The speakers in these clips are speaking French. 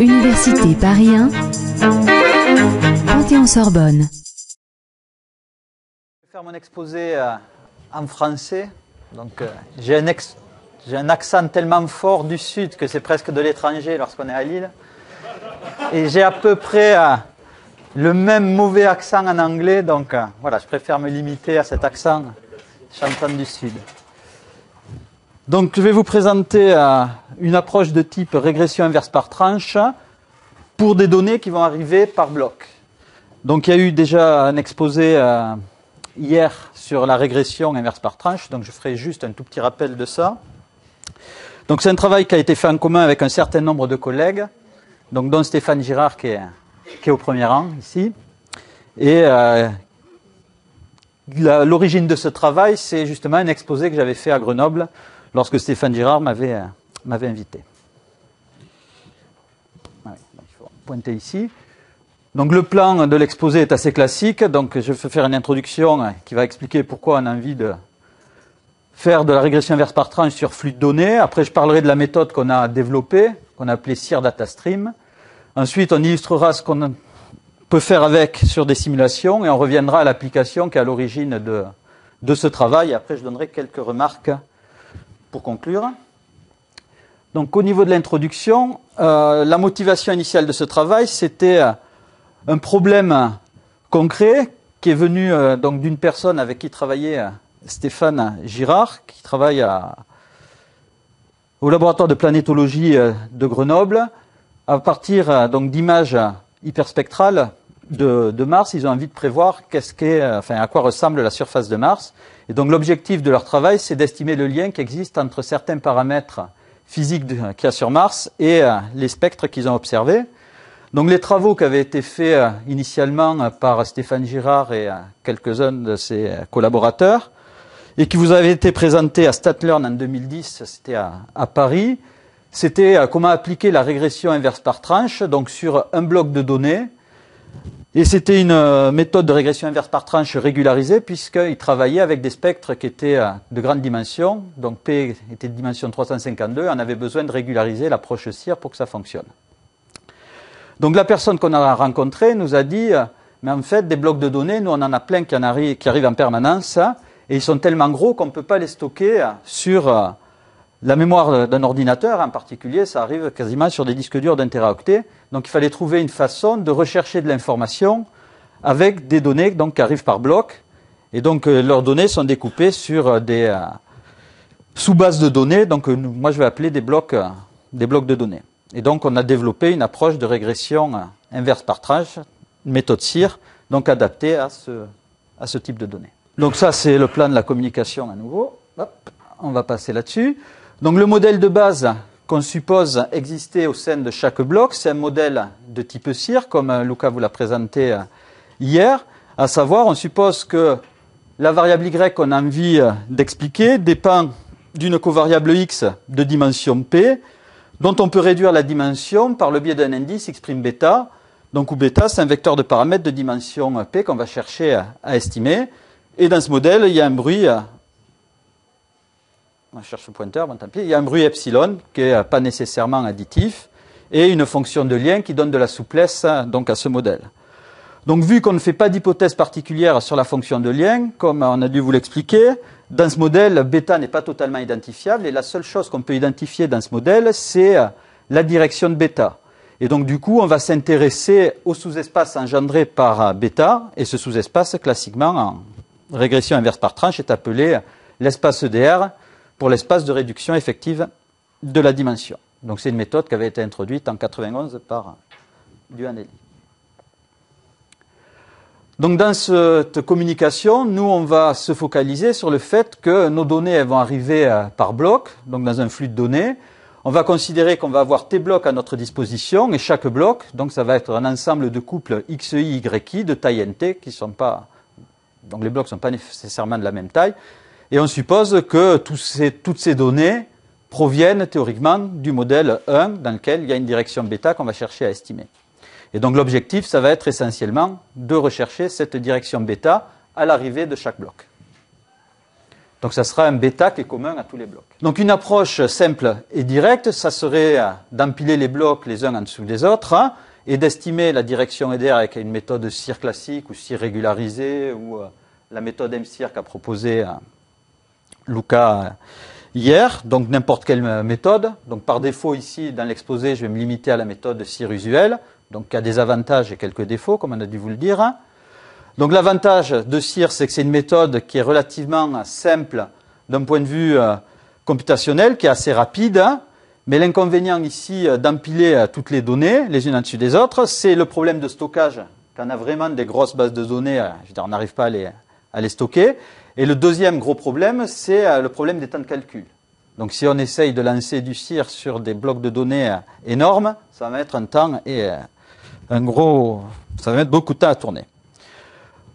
Université Paris 1, Panthéon-Sorbonne. Je vais faire mon exposé euh, en français. Donc, euh, j'ai un, accent tellement fort du sud que c'est presque de l'étranger lorsqu'on est à Lille. Et j'ai à peu près euh, le même mauvais accent en anglais. Donc, voilà, je préfère me limiter à cet accent chantant du sud. Donc, je vais vous présenter euh, une approche de type régression inverse par tranche pour des données qui vont arriver par bloc. Donc, il y a eu déjà un exposé euh, hier sur la régression inverse par tranche, donc je ferai juste un tout petit rappel de ça. Donc c'est un travail qui a été fait en commun avec un certain nombre de collègues, donc dont Stéphane Girard qui est, au premier rang ici. Et euh, l'origine de ce travail, c'est justement un exposé que j'avais fait à Grenoble lorsque Stéphane Girard m'avait euh, invité. Faut pointer ici. Donc le plan de l'exposé est assez classique. Donc je vais faire une introduction euh, qui va expliquer pourquoi on a envie de faire de la régression inverse par tranche sur flux de données. Après, je parlerai de la méthode qu'on a développée, qu'on a appelée SIR Data Stream. Ensuite, on illustrera ce qu'on peut faire avec sur des simulations et on reviendra à l'application qui est à l'origine de ce travail. Après, je donnerai quelques remarques pour conclure. Donc, au niveau de l'introduction, euh, la motivation initiale de ce travail, c'était euh, un problème concret qui est venu euh, donc d'une personne avec qui travaillait Stéphane Girard, qui travaille au laboratoire de planétologie de Grenoble. À partir donc d'images hyperspectrales de, Mars, ils ont envie de prévoir à quoi ressemble la surface de Mars. Et donc l'objectif de leur travail, c'est d'estimer le lien qui existe entre certains paramètres physiques qu'il y a sur Mars et euh, les spectres qu'ils ont observés. Donc les travaux qui avaient été faits euh, initialement euh, par Stéphane Girard et quelques-uns de ses collaborateurs, et qui vous avaient été présentés à StatLearn en 2010, c'était à, à Paris, c'était comment appliquer la régression inverse par tranche, donc sur un bloc de données. Et c'était une euh, méthode de régression inverse par tranche régularisée, puisqu'il travaillait avec des spectres qui étaient euh, de grande dimension, donc P était de dimension 352, on avait besoin de régulariser l'approche CIR pour que ça fonctionne. Donc la personne qu'on a rencontrée nous a dit, euh, mais en fait, des blocs de données, nous on en a plein qui, qui arrivent en permanence, hein, et ils sont tellement gros qu'on ne peut pas les stocker sur la mémoire d'un ordinateur, en particulier, ça arrive quasiment sur des disques durs d'un téraoctet. Donc il fallait trouver une façon de rechercher de l'information avec des données qui arrivent par bloc. Et donc euh, leurs données sont découpées sur euh, des euh, sous-bases de données, donc moi je vais appeler des blocs, de données. Et donc on a développé une approche de régression inverse par tranche, méthode CIR, donc adaptée à ce, à ce type de données. Donc ça c'est le plan de la communication à nouveau. On va passer là-dessus. Donc le modèle de base qu'on suppose exister au sein de chaque bloc, c'est un modèle de type CIR, comme euh, Luca vous l'a présenté euh, hier, à savoir on suppose que la variable y qu'on a envie euh, d'expliquer dépend d'une covariable x de dimension p, dont on peut réduire la dimension par le biais d'un indice x' bêta. Donc où bêta, c'est un vecteur de paramètres de dimension p qu'on va chercher à, estimer. Et dans ce modèle, il y a un bruit, on cherche le pointeur, bon tant pis, il y a un bruit epsilon qui est euh, pas nécessairement additif et une fonction de lien qui donne de la souplesse donc à ce modèle. Donc vu qu'on ne fait pas d'hypothèse particulière sur la fonction de lien, comme on a dû vous l'expliquer, dans ce modèle, bêta n'est pas totalement identifiable et la seule chose qu'on peut identifier dans ce modèle, c'est la direction de bêta. Et donc du coup, on va s'intéresser au sous-espace engendré par bêta et ce sous-espace, classiquement en régression inverse par tranche, est appelé l'espace EDR pour l'espace de réduction effective de la dimension. Donc c'est une méthode qui avait été introduite en 91 par Duanelli. Donc dans cette communication, nous on va se focaliser sur le fait que nos données elles vont arriver euh, par bloc, donc dans un flux de données. On va considérer qu'on va avoir T blocs à notre disposition et chaque bloc, donc ça va être un ensemble de couples XI, YI de taille NT qui sont pas, donc les blocs ne sont pas nécessairement de la même taille. Et on suppose que toutes ces données proviennent théoriquement du modèle 1 dans lequel il y a une direction bêta qu'on va chercher à estimer. Et donc l'objectif, ça va être essentiellement de rechercher cette direction bêta à l'arrivée de chaque bloc. Donc ça sera un bêta qui est commun à tous les blocs. Donc une approche simple et directe, ça serait d'empiler les blocs les uns en dessous des autres hein, et d'estimer la direction EDR avec une méthode CIR classique ou CIR régularisée ou euh, la méthode MCIR qu'a proposé euh, Luca hier, donc n'importe quelle méthode. Donc par défaut ici, dans l'exposé, je vais me limiter à la méthode CIR usuelle, donc qui a des avantages et quelques défauts, comme on a dû vous le dire. Donc l'avantage de CIR, c'est que c'est une méthode qui est relativement simple d'un point de vue euh, computationnel, qui est assez rapide. Mais l'inconvénient ici euh, d'empiler euh, toutes les données les unes en dessus des autres, c'est le problème de stockage. Quand on a vraiment des grosses bases de données, je veux dire, on n'arrive pas à les stocker. Et le deuxième gros problème, c'est le problème des temps de calcul. Donc si on essaye de lancer du CIR sur des blocs de données énormes, ça va mettre un temps et un gros, ça va mettre beaucoup de temps à tourner.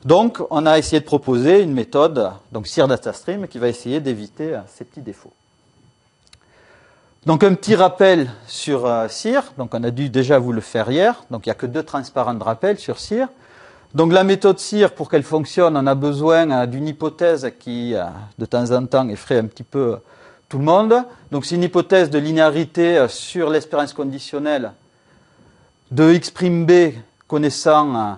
Donc, on a essayé de proposer une méthode, donc CIR DataStream, qui va essayer d'éviter euh, ces petits défauts. Donc, un petit rappel sur euh, CIR. Donc, on a dû déjà vous le faire hier. Donc, il n'y a que deux transparents de rappel sur CIR. Donc, la méthode CIR, pour qu'elle fonctionne, on a besoin euh, d'une hypothèse qui, de temps en temps, effraie un petit peu tout le monde. Donc, c'est une hypothèse de linéarité sur l'espérance conditionnelle de x' b connaissant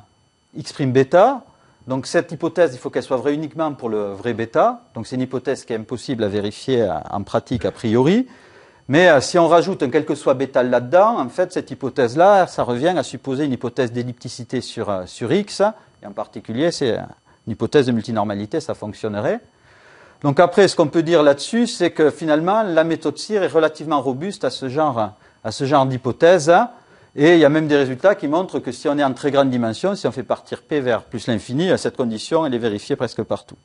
x' bêta. Donc cette hypothèse, il faut qu'elle soit vraie uniquement pour le vrai bêta. Donc c'est une hypothèse qui est impossible à vérifier euh, en pratique a priori. Mais euh, si on rajoute un quel que soit bêta là-dedans, en fait, cette hypothèse-là, ça revient à supposer une hypothèse d'ellipticité sur, euh, sur x. Et en particulier, c'est une hypothèse de multinormalité, ça fonctionnerait. Donc après, ce qu'on peut dire là-dessus, c'est que finalement, la méthode CIR est relativement robuste à ce genre, à ce genre d'hypothèse. Et il y a même des résultats qui montrent que si on est en très grande dimension, si on fait partir P vers plus l'infini, cette condition, elle est vérifiée presque partout.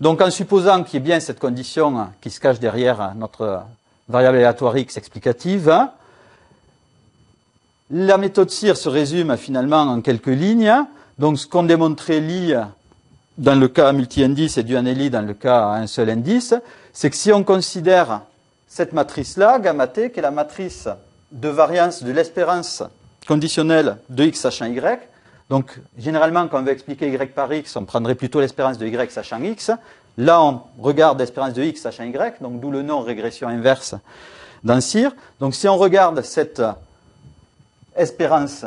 Donc en supposant qu'il y ait bien cette condition qui se cache derrière notre variable aléatoire x explicative, la méthode CIR se résume finalement en quelques lignes. Donc ce qu'ont démontré Lie dans le cas multi-indice et Duanelli dans le cas un seul indice, c'est que si on considère cette matrice-là, gamma t, qui est la matrice de variance de l'espérance conditionnelle de x sachant y. Donc, généralement, quand on veut expliquer y par x, on prendrait plutôt l'espérance de y sachant x. Là, on regarde l'espérance de x sachant y, donc d'où le nom régression inverse dans CIR. Donc, si on regarde cette espérance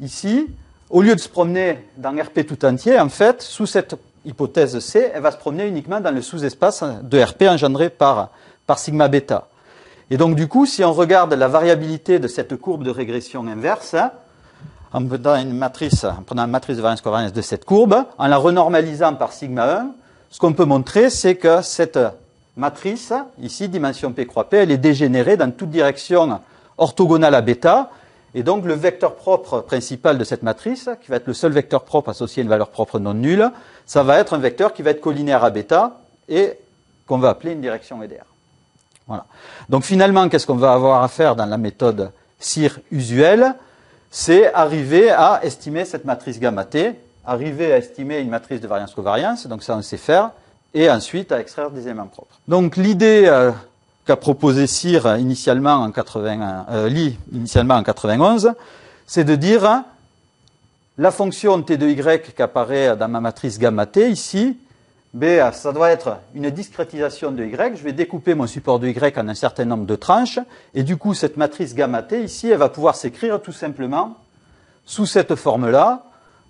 ici, au lieu de se promener dans RP tout entier, en fait, sous cette hypothèse C, elle va se promener uniquement dans le sous-espace de RP engendré par, par sigma bêta. Et donc, du coup, si on regarde la variabilité de cette courbe de régression inverse, en prenant une matrice, une matrice de variance covariance de cette courbe, en la renormalisant par sigma 1, ce qu'on peut montrer, c'est que cette matrice, ici, dimension P croix P, elle est dégénérée dans toute direction orthogonale à bêta, et donc le vecteur propre principal de cette matrice, qui va être le seul vecteur propre associé à une valeur propre non nulle, ça va être un vecteur qui va être collinéaire à bêta, et qu'on va appeler une direction EDR. Voilà. Donc finalement, qu'est-ce qu'on va avoir à faire dans la méthode CIR usuelle? C'est arriver à estimer cette matrice gamma t, arriver à estimer une matrice de variance-covariance, donc ça on sait faire, et ensuite à extraire des éléments propres. Donc l'idée euh, qu'a proposé CIR initialement en 80, euh, initialement en 91, c'est de dire la fonction t de y qui apparaît dans ma matrice gamma t ici, B, ça doit être une discrétisation de Y. Je vais découper mon support de Y en un certain nombre de tranches. Et du coup, cette matrice gamma T, ici, elle va pouvoir s'écrire tout simplement sous cette forme-là.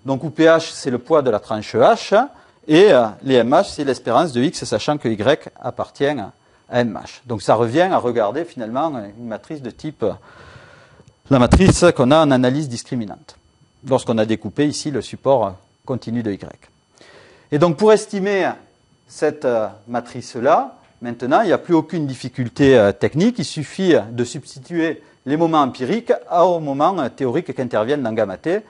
Donc, où PH, c'est le poids de la tranche H. Et euh, les MH, c'est l'espérance de X, sachant que Y appartient à MH. Donc, ça revient à regarder finalement une matrice de type, la matrice qu'on a en analyse discriminante. Lorsqu'on a découpé ici le support continu de Y. Et donc pour estimer cette euh, matrice-là, maintenant, il n'y a plus aucune difficulté euh, technique, il suffit de substituer les moments empiriques aux moments euh, théoriques qui interviennent dans gamma t.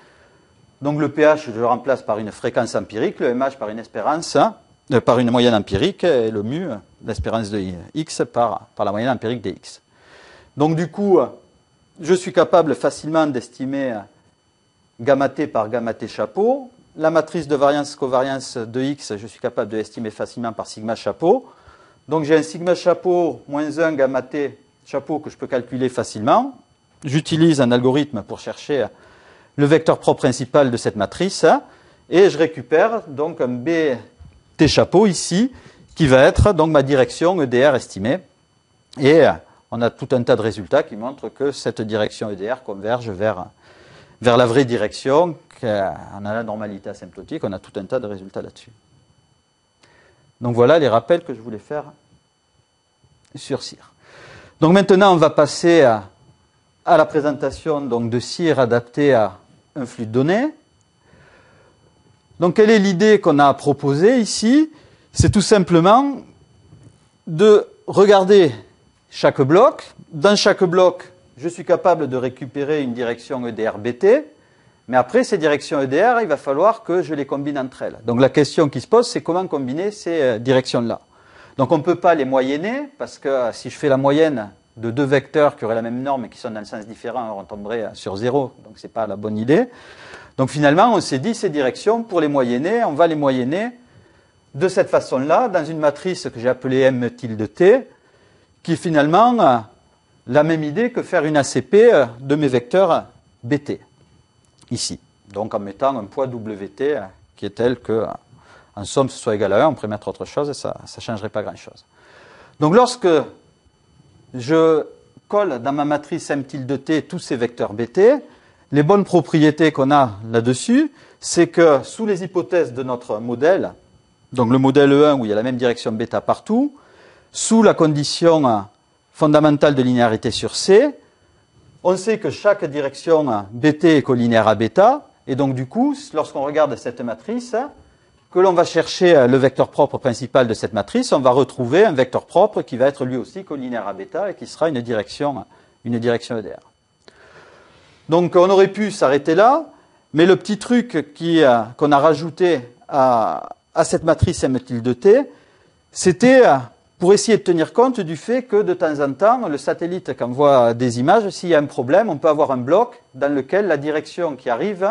Donc le pH, je le remplace par une fréquence empirique, le MH par une espérance, par une moyenne empirique, et le mu, l'espérance de x, par, par la moyenne empirique des x. Donc du coup, je suis capable facilement d'estimer gamma t par gamma t chapeau, la matrice de variance-covariance de x, je suis capable de l'estimer facilement par sigma chapeau. Donc j'ai un sigma chapeau moins 1 gamma t chapeau que je peux calculer facilement. J'utilise un algorithme pour chercher le vecteur propre principal de cette matrice et je récupère donc un b chapeau ici, qui va être donc ma direction EDR estimée. Et on a tout un tas de résultats qui montrent que cette direction EDR converge vers, vers la vraie direction. On a la normalité asymptotique, on a tout un tas de résultats là-dessus. Donc voilà les rappels que je voulais faire sur CIR. Donc maintenant, on va passer à, la présentation donc, de CIR adapté à un flux de données. Donc quelle est l'idée qu'on a proposée ici? C'est tout simplement de regarder chaque bloc. Dans chaque bloc, je suis capable de récupérer une direction EDR-BT, mais après ces directions EDR, il va falloir que je les combine entre elles. Donc la question qui se pose, c'est comment combiner ces euh, directions-là. Donc on ne peut pas les moyenner, parce que euh, si je fais la moyenne de deux vecteurs qui auraient la même norme et qui sont dans le sens différent, on tomberait sur zéro, donc ce n'est pas la bonne idée. Donc finalement, on s'est dit, ces directions, pour les moyenner, on va les moyenner de cette façon-là, dans une matrice que j'ai appelée M tilde T, qui finalement la même idée que faire une ACP de mes vecteurs BT, ici. Donc en mettant un poids WT qui est tel que, en somme, ce soit égal à 1, on pourrait mettre autre chose et ça ne changerait pas grand-chose. Donc lorsque je colle dans ma matrice M tilde T tous ces vecteurs BT, les bonnes propriétés qu'on a là-dessus, c'est que sous les hypothèses de notre modèle, donc le modèle E1 où il y a la même direction bêta partout, sous la condition fondamentale de linéarité sur C, on sait que chaque direction bt est collinéaire à bêta, et donc du coup, lorsqu'on regarde cette matrice, que l'on va chercher le vecteur propre principal de cette matrice, on va retrouver un vecteur propre qui va être lui aussi collinéaire à bêta et qui sera une direction, une direction EDR. Donc on aurait pu s'arrêter là, mais le petit truc euh, qu'on a rajouté à, cette matrice M tilde T, c'était euh, pour essayer de tenir compte du fait que de temps en temps, le satellite, voit des images, s'il y a un problème, on peut avoir un bloc dans lequel la direction qui arrive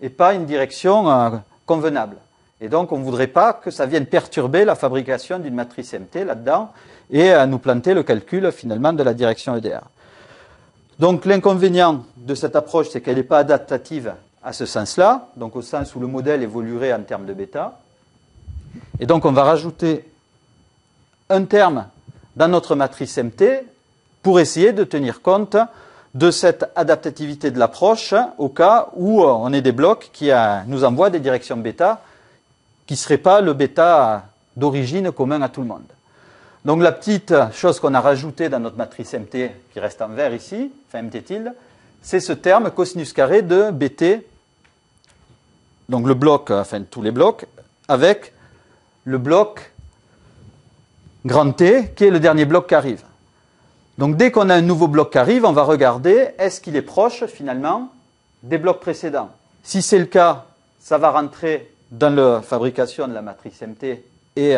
n'est pas une direction euh, convenable. Et donc, on ne voudrait pas que ça vienne perturber la fabrication d'une matrice MT là-dedans et nous planter le calcul finalement de la direction EDR. Donc l'inconvénient de cette approche, c'est qu'elle n'est pas adaptative à ce sens-là, donc au sens où le modèle évoluerait en termes de bêta. Et donc on va rajouter un terme dans notre matrice MT pour essayer de tenir compte de cette adaptativité de l'approche au cas où on ait des blocs qui nous envoient des directions bêta qui ne seraient pas le bêta d'origine commun à tout le monde. Donc la petite chose qu'on a rajoutée dans notre matrice MT, qui reste en vert ici, enfin MT tilde, c'est ce terme cosinus carré de BT, donc le bloc, enfin tous les blocs, avec le bloc grand T, qui est le dernier bloc qui arrive. Donc dès qu'on a un nouveau bloc qui arrive, on va regarder est-ce qu'il est proche finalement des blocs précédents. Si c'est le cas, ça va rentrer dans la fabrication de la matrice MT et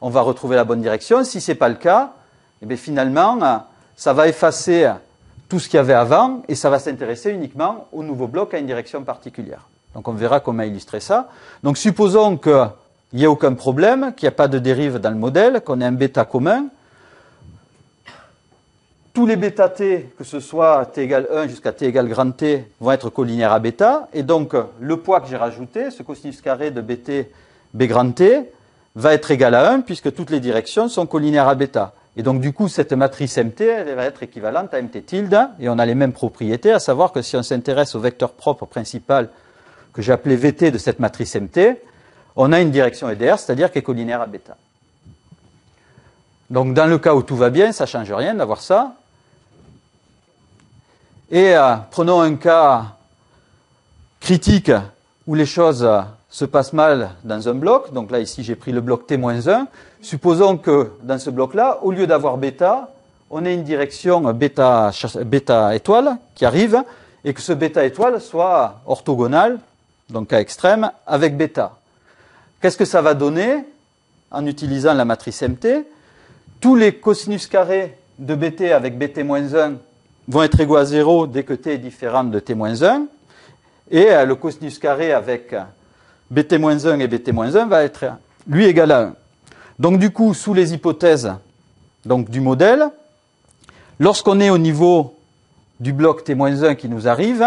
on va retrouver la bonne direction. Si ce n'est pas le cas, eh finalement, ça va effacer tout ce qu'il y avait avant et ça va s'intéresser uniquement au nouveau bloc à une direction particulière. Donc on verra comment illustrer ça. Donc supposons qu'il n'y ait aucun problème, qu'il n'y a pas de dérive dans le modèle, qu'on ait un bêta commun. Tous les bêta t, que ce soit t égale 1 jusqu'à t égale grand t, vont être collinéaires à bêta. Et donc le poids que j'ai rajouté, ce cosinus carré de bt b grand t, va être égal à 1 puisque toutes les directions sont collinaires à bêta. Et donc du coup, cette matrice MT, elle va être équivalente à MT tilde, et on a les mêmes propriétés, à savoir que si on s'intéresse au vecteur propre principal que j'ai appelé VT de cette matrice MT, on a une direction EDR, c'est-à-dire qui est collinaire à bêta. Donc dans le cas où tout va bien, ça ne change rien d'avoir ça. Et euh, prenons un cas critique où les choses se passe mal dans un bloc, donc là ici j'ai pris le bloc T-1, supposons que dans ce bloc-là, au lieu d'avoir bêta, on ait une direction bêta étoile qui arrive, et que ce bêta étoile soit orthogonal, donc à extrême, avec bêta. Qu'est-ce que ça va donner en utilisant la matrice MT Tous les cosinus carrés de bt avec bt-1 vont être égaux à 0 dès que t est différent de t-1, et le cosinus carré avec bt-1 et bt-1 va être lui égal à 1. Donc du coup, sous les hypothèses donc, du modèle, lorsqu'on est au niveau du bloc t-1 qui nous arrive,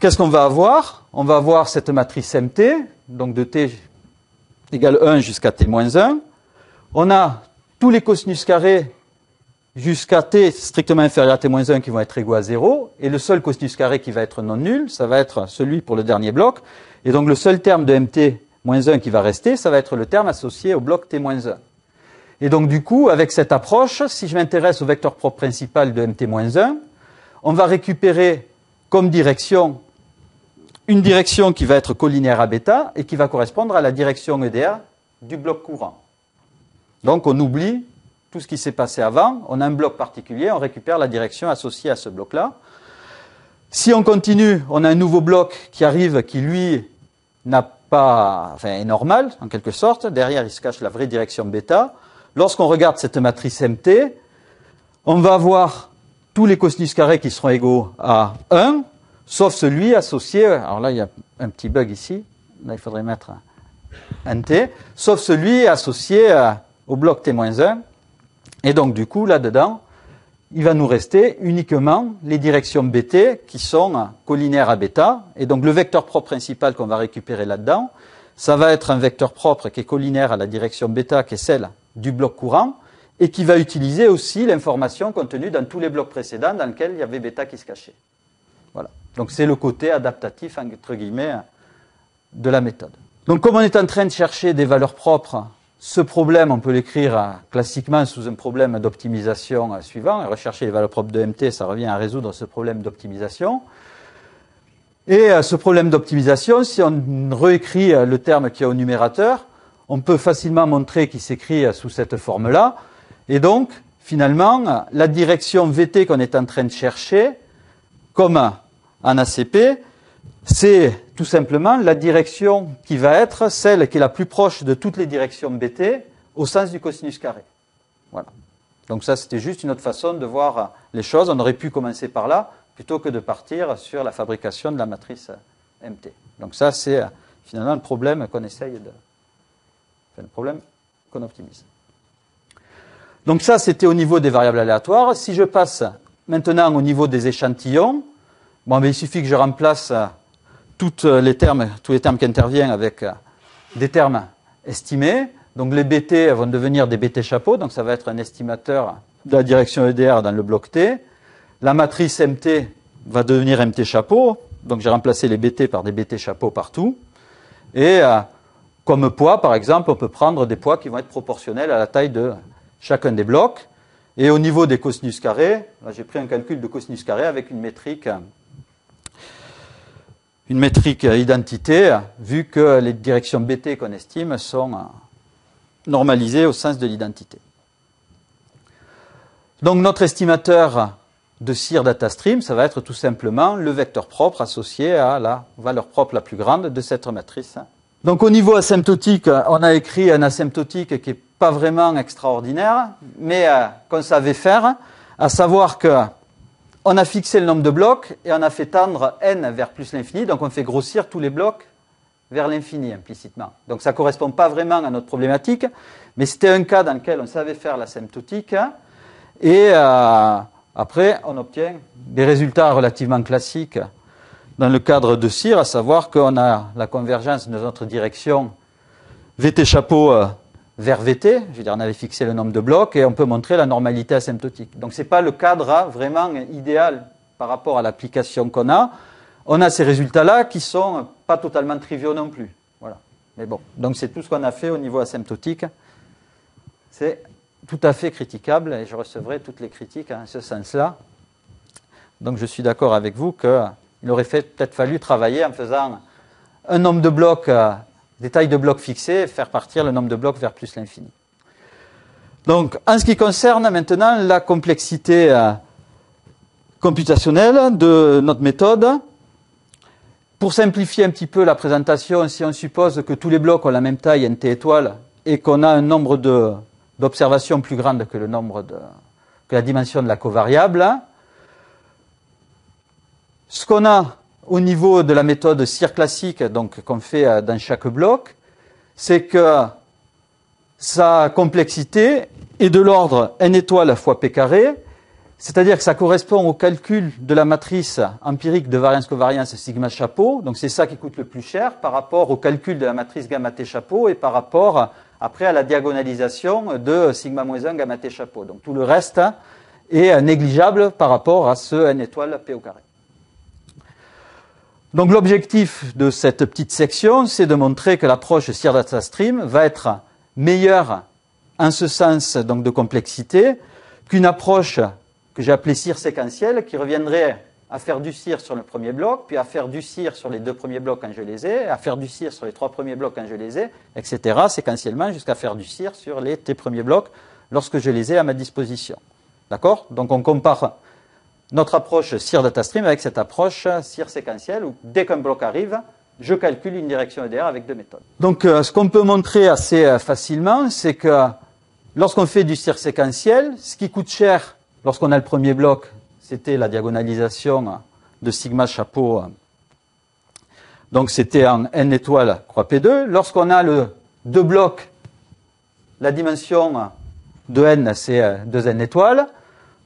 qu'est-ce qu'on va avoir? On va avoir cette matrice MT, donc de t égale 1 jusqu'à t-1. On a tous les cosinus carrés jusqu'à t strictement inférieur à t-1 qui vont être égaux à 0, et le seul cosinus carré qui va être non nul, ça va être celui pour le dernier bloc, et donc le seul terme de mt-1 qui va rester, ça va être le terme associé au bloc t-1. Et donc du coup, avec cette approche, si je m'intéresse au vecteur propre principal de mt-1, on va récupérer comme direction une direction qui va être collinéaire à bêta et qui va correspondre à la direction EDA du bloc courant. Donc on oublie tout ce qui s'est passé avant, on a un bloc particulier, on récupère la direction associée à ce bloc-là. Si on continue, on a un nouveau bloc qui arrive qui lui n'a pas, enfin est normal en quelque sorte. Derrière, il se cache la vraie direction bêta. Lorsqu'on regarde cette matrice MT, on va avoir tous les cosinus carrés qui seront égaux à 1, sauf celui associé, alors là il y a un petit bug ici, là il faudrait mettre un T, sauf celui associé au bloc T-1, et donc, du coup, là-dedans, il va nous rester uniquement les directions BT qui sont collinaires à bêta. Et donc, le vecteur propre principal qu'on va récupérer là-dedans, ça va être un vecteur propre qui est collinaire à la direction bêta, qui est celle du bloc courant, et qui va utiliser aussi l'information contenue dans tous les blocs précédents dans lesquels il y avait bêta qui se cachait. Voilà. Donc, c'est le côté adaptatif, entre guillemets, de la méthode. Donc, comme on est en train de chercher des valeurs propres ce problème, on peut l'écrire euh, classiquement sous un problème d'optimisation euh, suivant. rechercher les valeurs propres de MT, ça revient à résoudre ce problème d'optimisation. Et euh, ce problème d'optimisation, si on réécrit le terme qui est au numérateur, on peut facilement montrer qu'il s'écrit sous cette forme-là. Et donc, finalement, la direction VT qu'on est en train de chercher, comme en ACP, c'est tout simplement la direction qui va être celle qui est la plus proche de toutes les directions BT au sens du cosinus carré. Voilà. Donc ça, c'était juste une autre façon de voir les choses. On aurait pu commencer par là plutôt que de partir sur la fabrication de la matrice MT. Donc ça, c'est finalement le problème qu'on essaye de... Enfin, le problème qu'on optimise. Donc ça, c'était au niveau des variables aléatoires. Si je passe maintenant au niveau des échantillons, bon, mais il suffit que je remplace toutes les termes, tous les termes qui interviennent avec euh, des termes estimés. Donc les BT vont devenir des BT chapeaux, donc ça va être un estimateur de la direction EDR dans le bloc T. La matrice MT va devenir MT chapeau, donc j'ai remplacé les BT par des BT chapeaux partout. Et euh, comme poids, par exemple, on peut prendre des poids qui vont être proportionnels à la taille de chacun des blocs. Et au niveau des cosinus carrés, j'ai pris un calcul de cosinus carré avec une métrique une métrique identité, vu que les directions BT qu'on estime sont normalisées au sens de l'identité. Donc notre estimateur de CIR DataStream, ça va être tout simplement le vecteur propre associé à la valeur propre la plus grande de cette matrice. Donc au niveau asymptotique, on a écrit un asymptotique qui n'est pas vraiment extraordinaire, mais euh, qu'on savait faire, à savoir que on a fixé le nombre de blocs et on a fait tendre n vers plus l'infini, donc on fait grossir tous les blocs vers l'infini implicitement. Donc ça ne correspond pas vraiment à notre problématique, mais c'était un cas dans lequel on savait faire l'asymptotique, et euh, après on obtient des résultats relativement classiques dans le cadre de CIR, à savoir qu'on a la convergence de notre direction VT chapeau euh, vers VT, je veux dire, on avait fixé le nombre de blocs et on peut montrer la normalité asymptotique. Donc ce n'est pas le cadre vraiment idéal par rapport à l'application qu'on a. On a ces résultats-là qui sont pas totalement triviaux non plus. Voilà. Mais bon, donc c'est tout ce qu'on a fait au niveau asymptotique. C'est tout à fait critiquable et je recevrai toutes les critiques en ce sens-là. Donc je suis d'accord avec vous qu'il aurait peut-être fallu travailler en faisant un nombre de blocs euh, des tailles de blocs fixées faire partir le nombre de blocs vers plus l'infini. Donc, en ce qui concerne maintenant la complexité euh, computationnelle de notre méthode, pour simplifier un petit peu la présentation, si on suppose que tous les blocs ont la même taille, nt étoile, et qu'on a un nombre d'observations plus grande que le nombre de, que la dimension de la covariable, ce qu'on a au niveau de la méthode CIR classique, donc qu'on fait euh, dans chaque bloc, c'est que sa complexité est de l'ordre n étoile fois p carré, C'est-à-dire que ça correspond au calcul de la matrice empirique de variance-covariance sigma chapeau. Donc c'est ça qui coûte le plus cher par rapport au calcul de la matrice gamma t chapeau et par rapport après à la diagonalisation de sigma moins 1 gamma t chapeau. Donc tout le reste est négligeable par rapport à ce n étoile p au carré. Donc l'objectif de cette petite section, c'est de montrer que l'approche CIR Data Stream va être meilleure en ce sens donc de complexité qu'une approche que j'ai appelée CIR séquentielle qui reviendrait à faire du CIR sur le premier bloc, puis à faire du CIR sur les deux premiers blocs quand je les ai, à faire du CIR sur les trois premiers blocs quand je les ai, etc., séquentiellement, jusqu'à faire du CIR sur les T premiers blocs lorsque je les ai à ma disposition. D'accord? Donc on compare notre approche CIR DataStream avec cette approche CIR séquentielle où dès qu'un bloc arrive, je calcule une direction EDR avec deux méthodes. Donc euh, ce qu'on peut montrer assez euh, facilement, c'est que lorsqu'on fait du CIR séquentiel, ce qui coûte cher lorsqu'on a le premier bloc, c'était la diagonalisation de sigma chapeau. Donc c'était en n étoile croix P2. Lorsqu'on a le deux blocs, la dimension de n, c'est 2n euh, étoiles.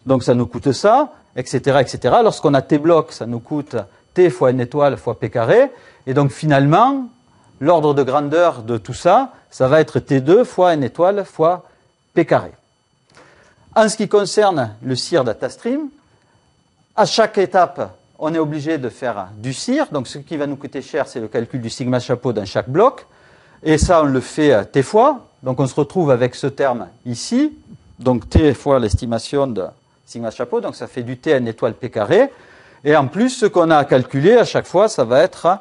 Donc ça nous coûte ça etc., etc. Lorsqu'on a t blocs, ça nous coûte t fois n étoile fois p carré. Et donc finalement, l'ordre de grandeur de tout ça, ça va être t2 fois n étoile fois p carré. En ce qui concerne le CIR DataStream, à chaque étape, on est obligé de faire du CIR. Donc ce qui va nous coûter cher, c'est le calcul du sigma chapeau dans chaque bloc. Et ça, on le fait t fois. Donc on se retrouve avec ce terme ici. Donc t fois l'estimation de sigma chapeau, donc ça fait du T n étoile P carré. Et en plus, ce qu'on a à calculer à chaque fois, ça va être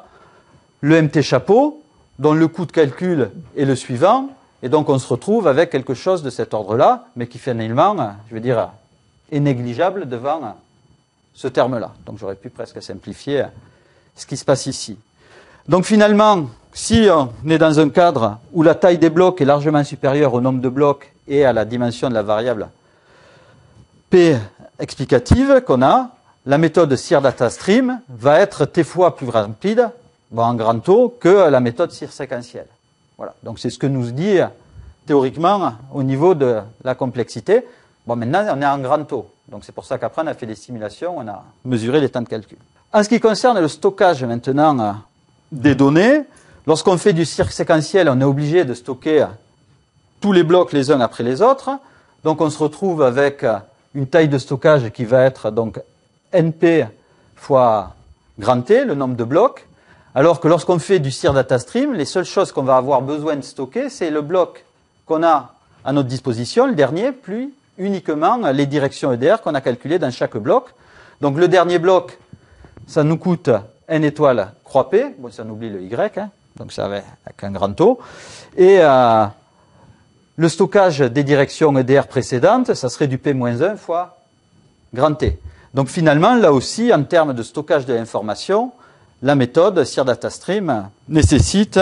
le MT chapeau, dont le coût de calcul est le suivant. Et donc on se retrouve avec quelque chose de cet ordre-là, mais qui finalement, je veux dire, est négligeable devant ce terme-là. Donc j'aurais pu presque simplifier ce qui se passe ici. Donc finalement, si on est dans un cadre où la taille des blocs est largement supérieure au nombre de blocs et à la dimension de la variable P explicative qu'on a, la méthode CIR Data Stream va être T fois plus rapide, en grand taux, que la méthode CIR séquentielle. Voilà. Donc c'est ce que nous dit théoriquement au niveau de la complexité. Bon, maintenant on est en grand taux. Donc c'est pour ça qu'après on a fait des simulations, on a mesuré les temps de calcul. En ce qui concerne le stockage maintenant des données, lorsqu'on fait du CIR séquentiel, on est obligé de stocker tous les blocs les uns après les autres. Donc on se retrouve avec une taille de stockage qui va être donc NP fois grand T, le nombre de blocs, alors que lorsqu'on fait du CIR data stream, les seules choses qu'on va avoir besoin de stocker, c'est le bloc qu'on a à notre disposition, le dernier, puis uniquement les directions EDR qu'on a calculées dans chaque bloc. Donc le dernier bloc, ça nous coûte n étoile croix P, bon ça on oublie le Y, hein, donc ça avec un grand taux, et euh, le stockage des directions EDR précédentes, ça serait du P-1 fois grand T. Donc finalement, là aussi, en termes de stockage de l'information, la méthode CIR Data Stream nécessite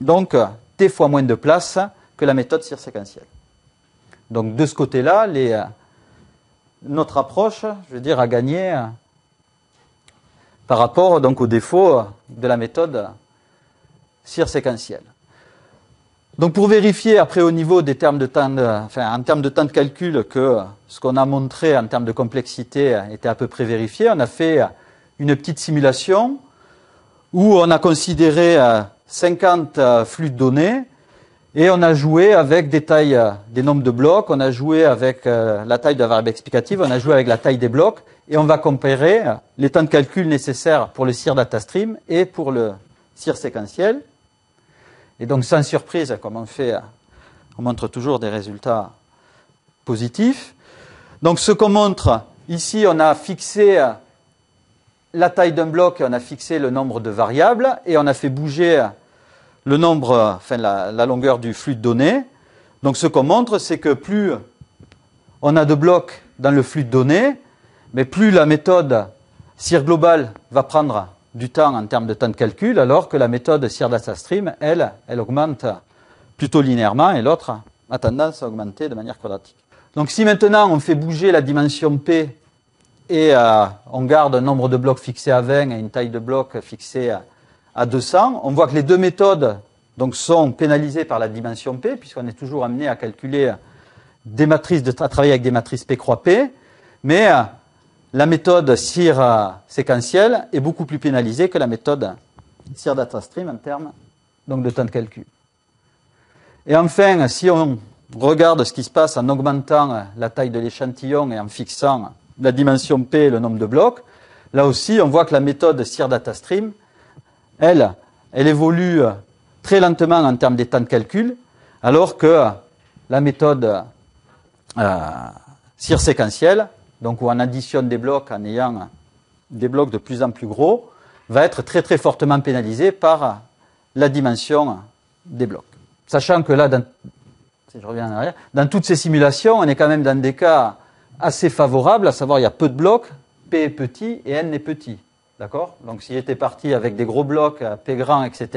donc T fois moins de place que la méthode CIR séquentielle. Donc de ce côté-là, notre approche, je veux dire, a gagné par rapport donc au défaut de la méthode CIR séquentielle. Donc pour vérifier après au niveau des termes de temps, enfin en termes de temps de calcul que ce qu'on a montré en termes de complexité était à peu près vérifié, on a fait une petite simulation où on a considéré 50 euh, flux de données et on a joué avec des tailles, des nombres de blocs, on a joué avec euh, la taille de la variable explicative, on a joué avec la taille des blocs et on va comparer les temps de calcul nécessaires pour le CIR data stream et pour le CIR séquentiel. Et donc, sans surprise, comme on fait, on montre toujours des résultats positifs. Donc, ce qu'on montre ici, on a fixé la taille d'un bloc on a fixé le nombre de variables et on a fait bouger le nombre, enfin la, longueur du flux de données. Donc, ce qu'on montre, c'est que plus on a de blocs dans le flux de données, mais plus la méthode CIR global va prendre du temps en termes de temps de calcul, alors que la méthode CIR Data Stream, elle, elle augmente plutôt linéairement et l'autre a tendance à augmenter de manière quadratique. Donc si maintenant on fait bouger la dimension P et euh, on garde un nombre de blocs fixé à 20 et une taille de bloc fixée à 200, on voit que les deux méthodes sont pénalisées par la dimension P, puisqu'on est toujours amené à calculer des matrices, de, à travailler avec des matrices P croix P, mais euh, la méthode CIR euh, séquentielle est beaucoup plus pénalisée que la méthode CIR data stream en termes donc, de temps de calcul. Et enfin, si on regarde ce qui se passe en augmentant la taille de l'échantillon et en fixant la dimension P et le nombre de blocs, là aussi, on voit que la méthode CIR data stream, elle, elle évolue très lentement en termes des temps de calcul, alors que la méthode euh, séquentielle, donc où on additionne des blocs en ayant des blocs de plus en plus gros, va être très très fortement pénalisée par la dimension des blocs. Sachant que là, dans, si je reviens en arrière, dans toutes ces simulations, on est quand même dans des cas assez favorables, à savoir il y a peu de blocs, P est petit et N est petit. D'accord? Donc s'il était parti avec des gros blocs, P grand, etc.,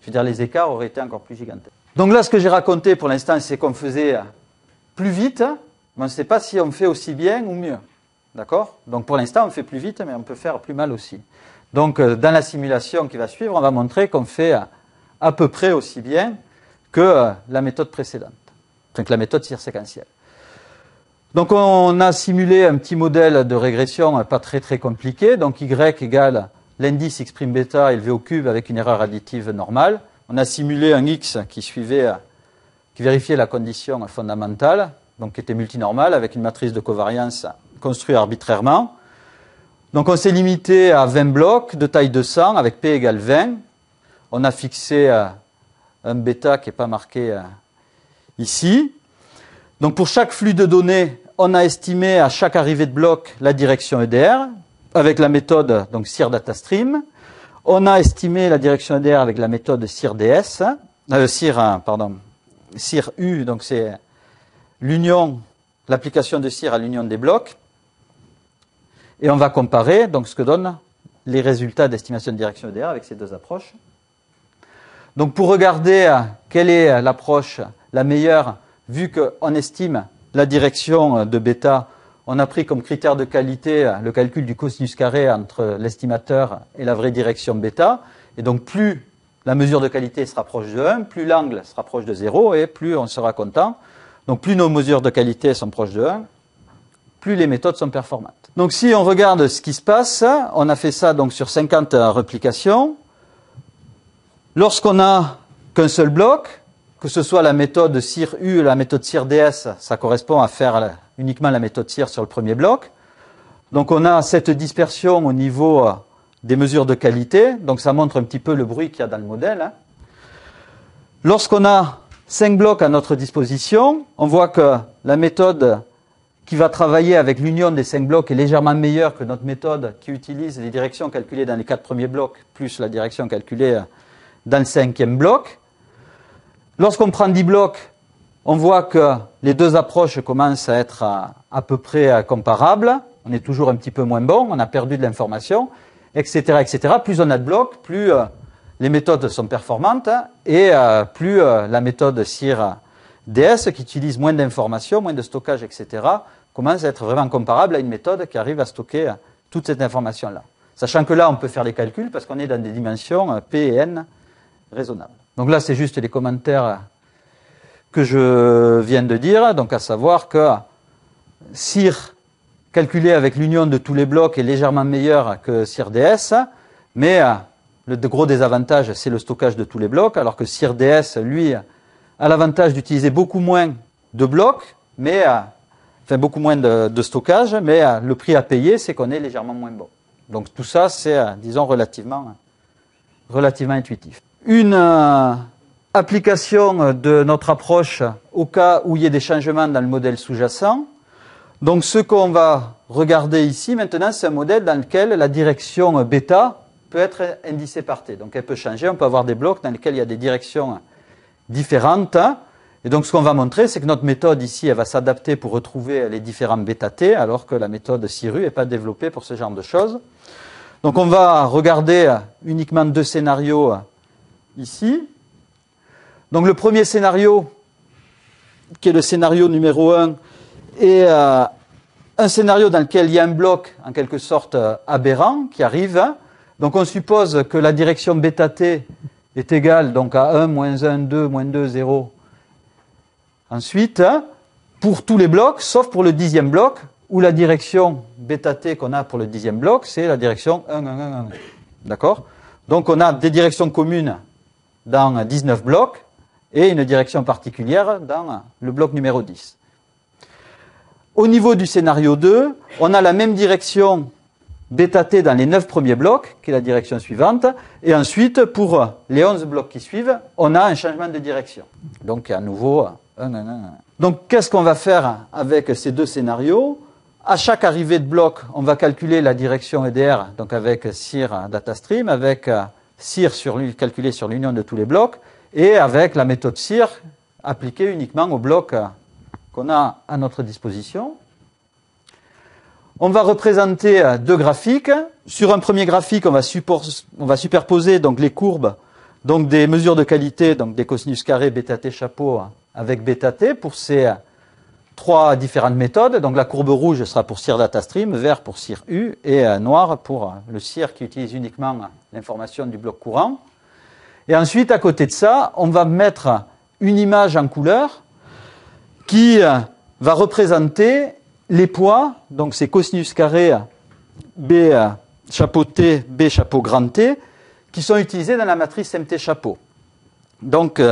je veux dire, les écarts auraient été encore plus gigantesques. Donc là, ce que j'ai raconté pour l'instant, c'est qu'on faisait plus vite, mais on ne sait pas si on fait aussi bien ou mieux. D'accord? Donc pour l'instant, on fait plus vite, mais on peut faire plus mal aussi. Donc euh, dans la simulation qui va suivre, on va montrer qu'on fait à peu près aussi bien que euh, la méthode précédente, donc la méthode séquentielle. Donc on a simulé un petit modèle de régression pas très très compliqué. Donc y égale l'indice x' bêta élevé au cube avec une erreur additive normale. On a simulé un x qui suivait, qui vérifiait la condition fondamentale, donc qui était multinormale avec une matrice de covariance construite arbitrairement. Donc on s'est limité à 20 blocs de taille 200 avec p égale 20. On a fixé euh, un bêta qui n'est pas marqué euh, ici. Donc pour chaque flux de données, on a estimé à chaque arrivée de bloc la direction EDR avec la méthode donc CIR DataStream. On a estimé la direction EDR avec la méthode CIR-DS, euh, CIR, pardon, CIR-U, donc c'est l'application de CIR à l'union des blocs. Et on va comparer donc ce que donnent les résultats d'estimation de direction EDR avec ces deux approches. Donc pour regarder euh, quelle est l'approche la meilleure, vu qu'on estime la direction de bêta, on a pris comme critère de qualité le calcul du cosinus carré entre l'estimateur et la vraie direction bêta. Et donc plus la mesure de qualité se rapproche de 1, plus l'angle se rapproche de 0 et plus on sera content. Donc plus nos mesures de qualité sont proches de 1, plus les méthodes sont performantes. Donc si on regarde ce qui se passe, on a fait ça donc sur 50 réplications. Lorsqu'on a qu'un seul bloc, que ce soit la méthode CIR-U la méthode CIR-DS, ça correspond à faire uniquement la méthode CIR sur le premier bloc. Donc on a cette dispersion au niveau euh, des mesures de qualité, donc ça montre un petit peu le bruit qu'il y a dans le modèle. Hein. Lorsqu'on a cinq blocs à notre disposition, on voit que la méthode qui va travailler avec l'union des cinq blocs est légèrement meilleure que notre méthode qui utilise les directions calculées dans les quatre premiers blocs plus la direction calculée dans le cinquième bloc. Lorsqu'on prend 10 blocs, on voit que les deux approches commencent à être à, peu près comparables. On est toujours un petit peu moins bon, on a perdu de l'information, etc., etc. Plus on a de blocs, plus euh, les méthodes sont performantes et euh, plus euh, la méthode CIR DS, qui utilise moins d'informations, moins de stockage, etc., commence à être vraiment comparable à une méthode qui arrive à stocker toute cette information-là. Sachant que là, on peut faire les calculs parce qu'on est dans des dimensions P et N raisonnables. Donc là, c'est juste les commentaires que je viens de dire, donc à savoir que CIR calculé avec l'union de tous les blocs est légèrement meilleur que CIR-DS, mais euh, le gros désavantage, c'est le stockage de tous les blocs, alors que CIR-DS, lui, a l'avantage d'utiliser beaucoup moins de blocs, mais euh, enfin beaucoup moins de, stockage, mais euh, le prix à payer, c'est qu'on est légèrement moins bon. Donc tout ça, c'est, disons, relativement, relativement intuitif une euh, application de notre approche au cas où il y ait des changements dans le modèle sous-jacent. Donc ce qu'on va regarder ici maintenant, c'est un modèle dans lequel la direction bêta peut être indicée par t. Donc elle peut changer, on peut avoir des blocs dans lesquels il y a des directions différentes. Et donc ce qu'on va montrer, c'est que notre méthode ici, elle va s'adapter pour retrouver les différents bêta t, alors que la méthode CIRU n'est pas développée pour ce genre de choses. Donc on va regarder uniquement deux scénarios ici. Donc le premier scénario, qui est le scénario numéro 1, est euh, un scénario dans lequel il y a un bloc en quelque sorte aberrant qui arrive. Donc on suppose que la direction bêta t est égale donc à 1, moins 1, 2, moins 2, 0. Ensuite, pour tous les blocs, sauf pour le dixième bloc, où la direction bêta t qu'on a pour le dixième bloc, c'est la direction 1, 1, 1, 1. D'accord? Donc on a des directions communes dans 19 blocs et une direction particulière dans le bloc numéro 10. Au niveau du scénario 2, on a la même direction bêta t dans les 9 premiers blocs, qui est la direction suivante, et ensuite, pour les 11 blocs qui suivent, on a un changement de direction. Donc à nouveau, 1, 1, 1. Donc qu'est-ce qu'on va faire avec ces deux scénarios? À chaque arrivée de bloc, on va calculer la direction EDR, donc avec CIR DataStream, avec CIR sur, calculé sur l'union de tous les blocs, et avec la méthode CIR appliquée uniquement aux blocs qu'on a à notre disposition. On va représenter deux graphiques. Sur un premier graphique, on va, superposer donc les courbes donc des mesures de qualité, donc des cosinus carrés bêta t chapeau avec bêta t pour ces trois différentes méthodes. Donc la courbe rouge sera pour CIR DataStream, vert pour CIR U et euh, noir pour le CIR qui utilise uniquement l'information du bloc courant. Et ensuite, à côté de ça, on va mettre une image en couleur qui euh, va représenter les poids, donc c'est cosinus carré B euh, chapeau T, B chapeau grand T, qui sont utilisés dans la matrice MT chapeau. Donc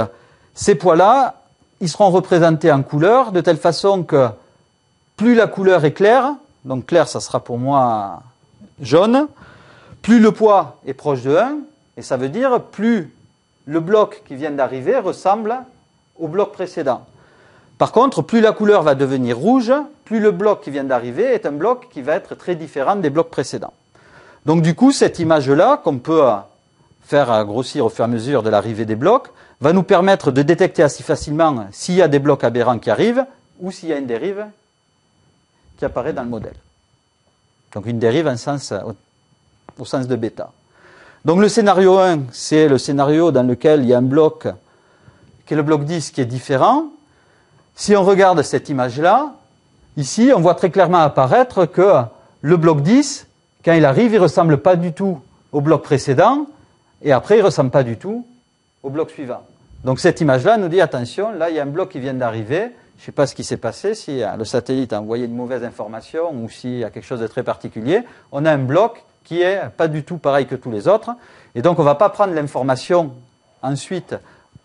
ces poids-là, ils seront représentés en couleur de telle façon que plus la couleur est claire, donc clair ça sera pour moi jaune, plus le poids est proche de 1, et ça veut dire plus le bloc qui vient d'arriver ressemble au bloc précédent. Par contre, plus la couleur va devenir rouge, plus le bloc qui vient d'arriver est un bloc qui va être très différent des blocs précédents. Donc du coup, cette image-là, qu'on peut faire grossir au fur et à mesure de l'arrivée des blocs, va nous permettre de détecter assez facilement s'il y a des blocs aberrants qui arrivent ou s'il y a une dérive qui apparaît dans le modèle. Donc une dérive sens, au, sens de bêta. Donc le scénario 1, c'est le scénario dans lequel il y a un bloc qui est le bloc 10 qui est différent. Si on regarde cette image-là, ici, on voit très clairement apparaître que le bloc 10, quand il arrive, il ne ressemble pas du tout au bloc précédent, et après, il ne ressemble pas du tout au bloc suivant. Donc cette image-là nous dit attention, là il y a un bloc qui vient d'arriver. Je ne sais pas ce qui s'est passé, si le satellite a envoyé une mauvaise information ou s'il y a quelque chose de très particulier. On a un bloc qui est pas du tout pareil que tous les autres. Et donc on ne va pas prendre l'information ensuite